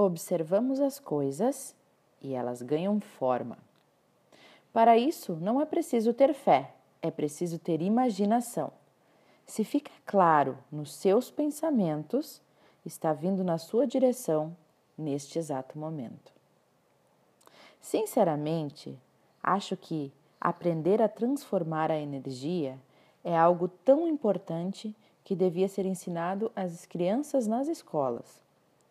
observamos as coisas e elas ganham forma. Para isso, não é preciso ter fé, é preciso ter imaginação. Se fica claro nos seus pensamentos, está vindo na sua direção neste exato momento. Sinceramente, acho que aprender a transformar a energia é algo tão importante que devia ser ensinado às crianças nas escolas,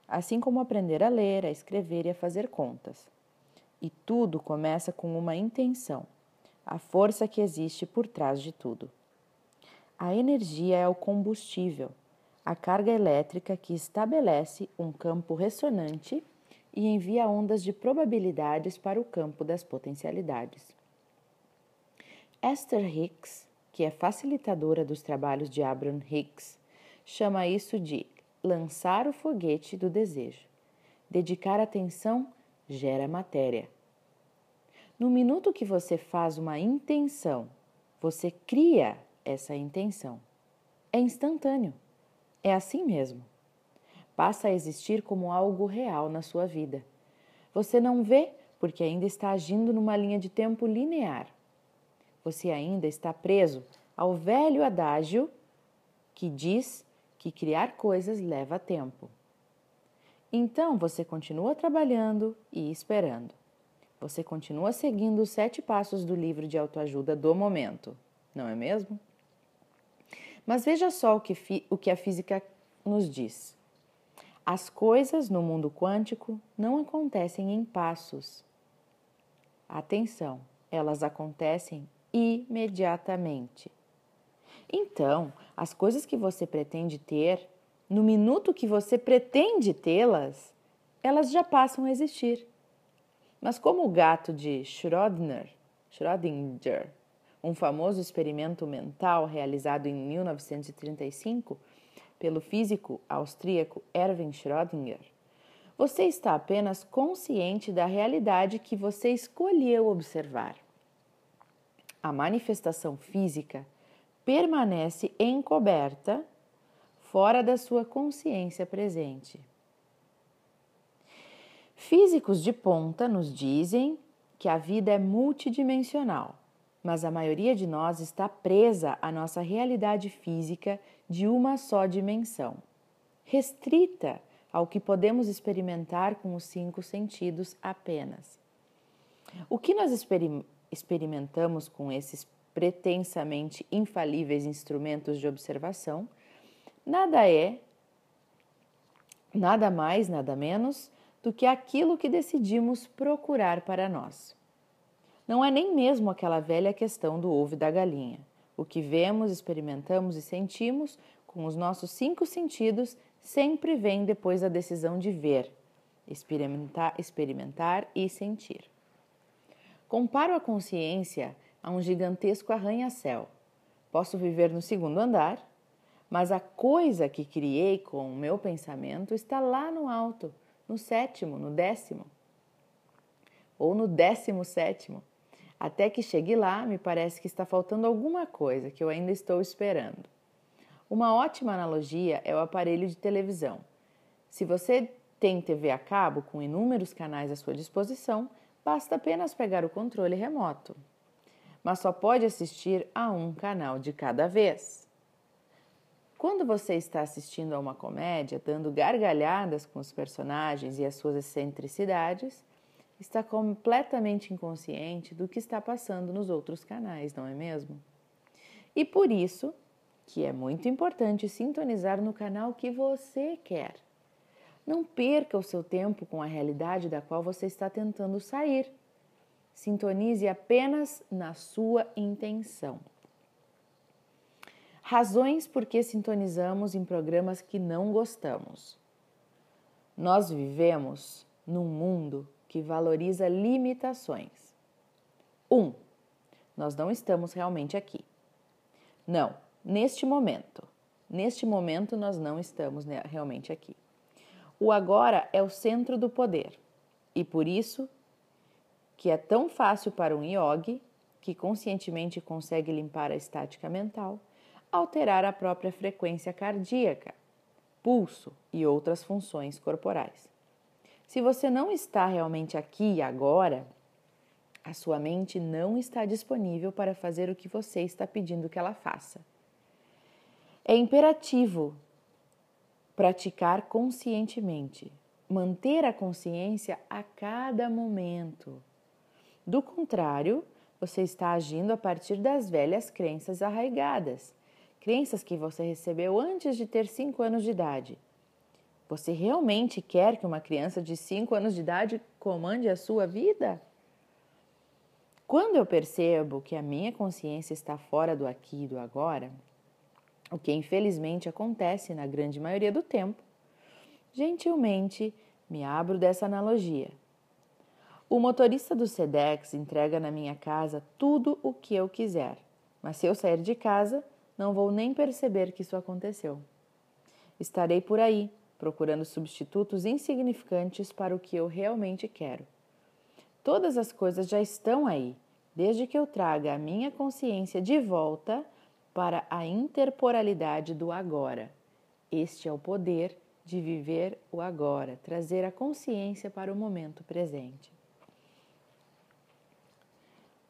assim como aprender a ler, a escrever e a fazer contas. E tudo começa com uma intenção, a força que existe por trás de tudo. A energia é o combustível, a carga elétrica que estabelece um campo ressonante e envia ondas de probabilidades para o campo das potencialidades. Esther Hicks, que é facilitadora dos trabalhos de Abraham Hicks, chama isso de lançar o foguete do desejo. Dedicar atenção gera matéria. No minuto que você faz uma intenção, você cria essa intenção. É instantâneo. É assim mesmo passa a existir como algo real na sua vida. Você não vê porque ainda está agindo numa linha de tempo linear. Você ainda está preso ao velho adágio que diz que criar coisas leva tempo. Então você continua trabalhando e esperando. Você continua seguindo os sete passos do livro de autoajuda do momento, não é mesmo? Mas veja só o que, o que a física nos diz. As coisas no mundo quântico não acontecem em passos. Atenção, elas acontecem imediatamente. Então, as coisas que você pretende ter, no minuto que você pretende tê-las, elas já passam a existir. Mas como o gato de Schrödinger, Schrödinger, um famoso experimento mental realizado em 1935, pelo físico austríaco Erwin Schrödinger, você está apenas consciente da realidade que você escolheu observar. A manifestação física permanece encoberta fora da sua consciência presente. Físicos de ponta nos dizem que a vida é multidimensional mas a maioria de nós está presa à nossa realidade física de uma só dimensão, restrita ao que podemos experimentar com os cinco sentidos apenas. O que nós experimentamos com esses pretensamente infalíveis instrumentos de observação nada é, nada mais, nada menos do que aquilo que decidimos procurar para nós. Não é nem mesmo aquela velha questão do ovo e da galinha. O que vemos, experimentamos e sentimos com os nossos cinco sentidos sempre vem depois da decisão de ver, experimentar, experimentar e sentir. Comparo a consciência a um gigantesco arranha-céu. Posso viver no segundo andar, mas a coisa que criei com o meu pensamento está lá no alto, no sétimo, no décimo, ou no décimo sétimo. Até que chegue lá, me parece que está faltando alguma coisa que eu ainda estou esperando. Uma ótima analogia é o aparelho de televisão. Se você tem TV a cabo com inúmeros canais à sua disposição, basta apenas pegar o controle remoto. Mas só pode assistir a um canal de cada vez. Quando você está assistindo a uma comédia, dando gargalhadas com os personagens e as suas excentricidades, está completamente inconsciente do que está passando nos outros canais, não é mesmo? E por isso que é muito importante sintonizar no canal que você quer. Não perca o seu tempo com a realidade da qual você está tentando sair. Sintonize apenas na sua intenção. Razões por que sintonizamos em programas que não gostamos. Nós vivemos num mundo que valoriza limitações. 1. Um, nós não estamos realmente aqui. Não, neste momento. Neste momento nós não estamos realmente aqui. O agora é o centro do poder e por isso que é tão fácil para um yogi que conscientemente consegue limpar a estática mental, alterar a própria frequência cardíaca, pulso e outras funções corporais. Se você não está realmente aqui e agora, a sua mente não está disponível para fazer o que você está pedindo que ela faça. É imperativo praticar conscientemente, manter a consciência a cada momento. Do contrário, você está agindo a partir das velhas crenças arraigadas, crenças que você recebeu antes de ter 5 anos de idade. Você realmente quer que uma criança de 5 anos de idade comande a sua vida? Quando eu percebo que a minha consciência está fora do aqui e do agora, o que infelizmente acontece na grande maioria do tempo, gentilmente me abro dessa analogia. O motorista do Sedex entrega na minha casa tudo o que eu quiser, mas se eu sair de casa, não vou nem perceber que isso aconteceu. Estarei por aí, procurando substitutos insignificantes para o que eu realmente quero. Todas as coisas já estão aí, desde que eu traga a minha consciência de volta para a interporalidade do agora. Este é o poder de viver o agora, trazer a consciência para o momento presente.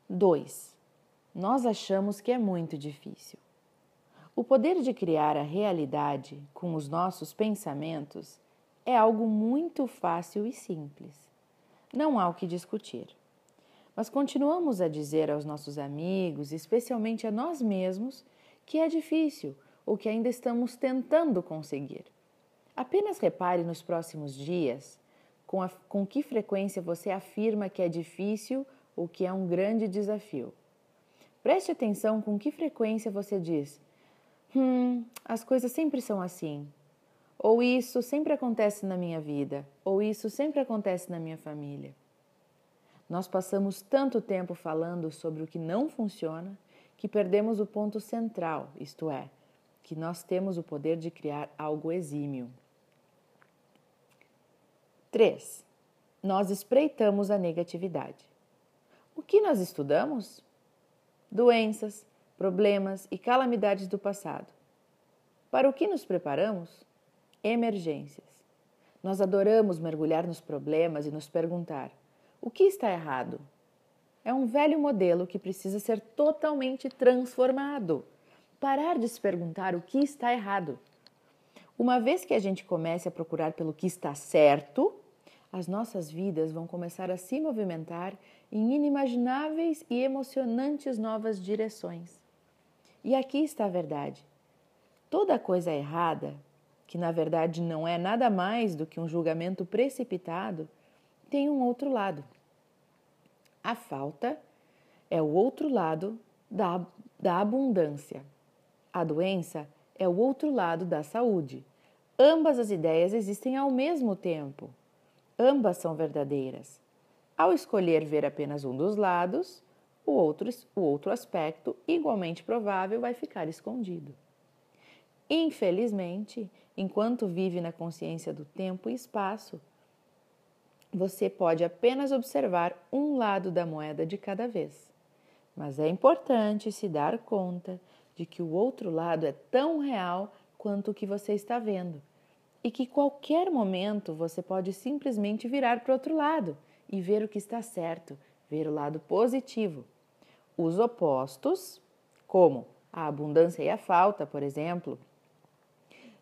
2. Nós achamos que é muito difícil. O poder de criar a realidade com os nossos pensamentos é algo muito fácil e simples não há o que discutir. Mas continuamos a dizer aos nossos amigos, especialmente a nós mesmos, que é difícil ou que ainda estamos tentando conseguir. Apenas repare nos próximos dias com, a, com que frequência você afirma que é difícil ou que é um grande desafio. Preste atenção com que frequência você diz: Hum, as coisas sempre são assim. Ou isso sempre acontece na minha vida, ou isso sempre acontece na minha família. Nós passamos tanto tempo falando sobre o que não funciona que perdemos o ponto central, isto é, que nós temos o poder de criar algo exímio. 3. Nós espreitamos a negatividade. O que nós estudamos? Doenças, problemas e calamidades do passado. Para o que nos preparamos? Emergências. Nós adoramos mergulhar nos problemas e nos perguntar: o que está errado? É um velho modelo que precisa ser totalmente transformado. Parar de se perguntar o que está errado. Uma vez que a gente comece a procurar pelo que está certo, as nossas vidas vão começar a se movimentar em inimagináveis e emocionantes novas direções. E aqui está a verdade. Toda coisa errada que na verdade não é nada mais do que um julgamento precipitado, tem um outro lado. A falta é o outro lado da, da abundância. A doença é o outro lado da saúde. Ambas as ideias existem ao mesmo tempo. Ambas são verdadeiras. Ao escolher ver apenas um dos lados, o outro, o outro aspecto, igualmente provável, vai ficar escondido. Infelizmente, enquanto vive na consciência do tempo e espaço, você pode apenas observar um lado da moeda de cada vez. Mas é importante se dar conta de que o outro lado é tão real quanto o que você está vendo e que qualquer momento você pode simplesmente virar para o outro lado e ver o que está certo, ver o lado positivo. Os opostos, como a abundância e a falta, por exemplo,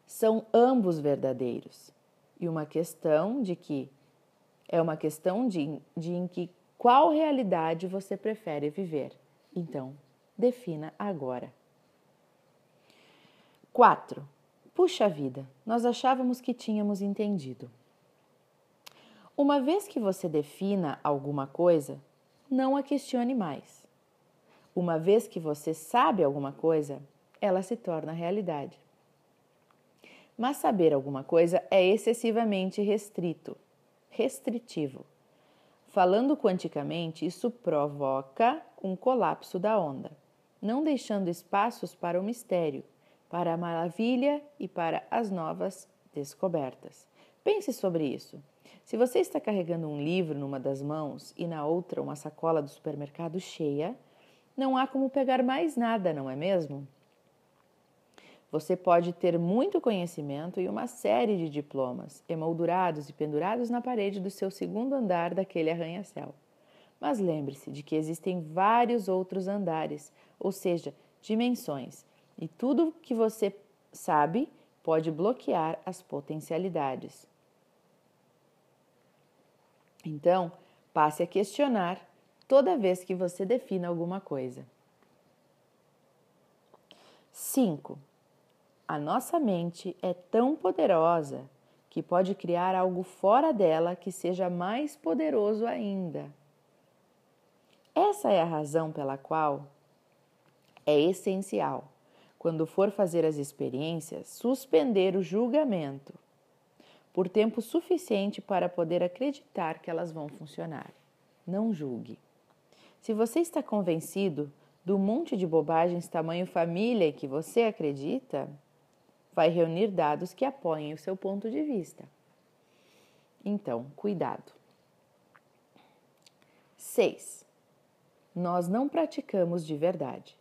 são ambos verdadeiros. E uma questão de que é uma questão de, de em que qual realidade você prefere viver. Então, defina agora. 4. Puxa vida, nós achávamos que tínhamos entendido. Uma vez que você defina alguma coisa, não a questione mais. Uma vez que você sabe alguma coisa, ela se torna realidade. Mas saber alguma coisa é excessivamente restrito, restritivo. Falando quanticamente, isso provoca um colapso da onda, não deixando espaços para o mistério, para a maravilha e para as novas descobertas. Pense sobre isso. Se você está carregando um livro numa das mãos e na outra uma sacola do supermercado cheia, não há como pegar mais nada, não é mesmo? Você pode ter muito conhecimento e uma série de diplomas emoldurados e pendurados na parede do seu segundo andar daquele arranha-céu. Mas lembre-se de que existem vários outros andares, ou seja, dimensões, e tudo que você sabe pode bloquear as potencialidades. Então, passe a questionar toda vez que você defina alguma coisa. 5. A nossa mente é tão poderosa que pode criar algo fora dela que seja mais poderoso ainda. Essa é a razão pela qual é essencial, quando for fazer as experiências, suspender o julgamento por tempo suficiente para poder acreditar que elas vão funcionar. Não julgue. Se você está convencido do monte de bobagens tamanho família que você acredita, vai reunir dados que apoiem o seu ponto de vista. Então, cuidado. 6. Nós não praticamos de verdade.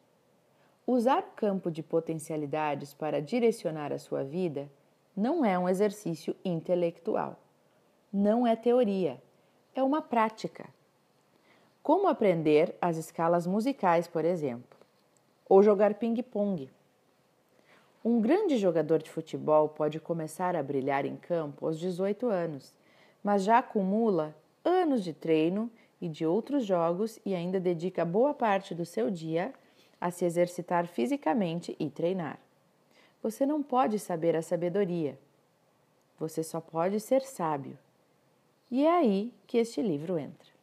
Usar o campo de potencialidades para direcionar a sua vida não é um exercício intelectual. Não é teoria, é uma prática. Como aprender as escalas musicais, por exemplo, ou jogar ping-pong. Um grande jogador de futebol pode começar a brilhar em campo aos 18 anos, mas já acumula anos de treino e de outros jogos e ainda dedica boa parte do seu dia a se exercitar fisicamente e treinar. Você não pode saber a sabedoria. Você só pode ser sábio. E é aí que este livro entra.